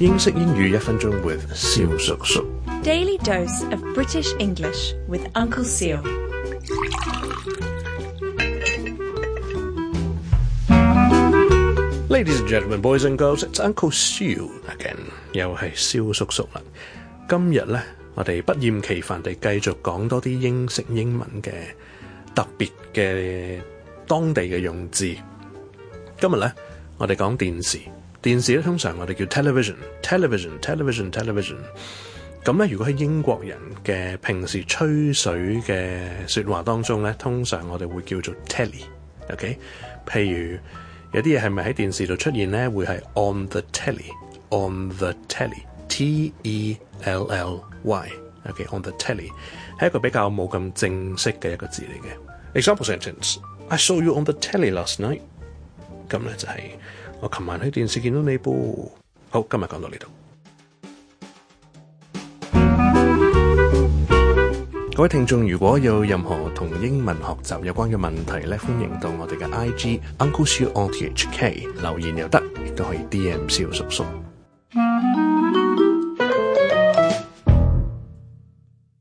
英式英语一分钟 with 肖叔叔。Daily dose of British English with Uncle Seal。Ladies and gentlemen, boys and girls，it's Uncle Seal again。又系肖叔叔啦。今日咧，我哋不厌其烦地继续讲多啲英式英文嘅特别嘅当地嘅用字。今日咧，我哋讲电视。電視咧通常我哋叫 television，television，television，television。咁咧如果喺英國人嘅平時吹水嘅説話當中咧，通常我哋會叫做 telly，ok。譬如有啲嘢係咪喺電視度出現咧，會係 on the telly，on the telly，T-E-L-L-Y，ok，on the telly 係一個比較冇咁正式嘅一個字嚟嘅。Example sentence：I saw you on the telly last night. 咁咧就係我琴晚喺電視見到你噃，好今日講到呢度。各位聽眾如果有任何同英文學習有關嘅問題咧，歡迎到我哋嘅 I G Uncle Shiu O T H K 留言又得，亦都可以 D M 小叔叔。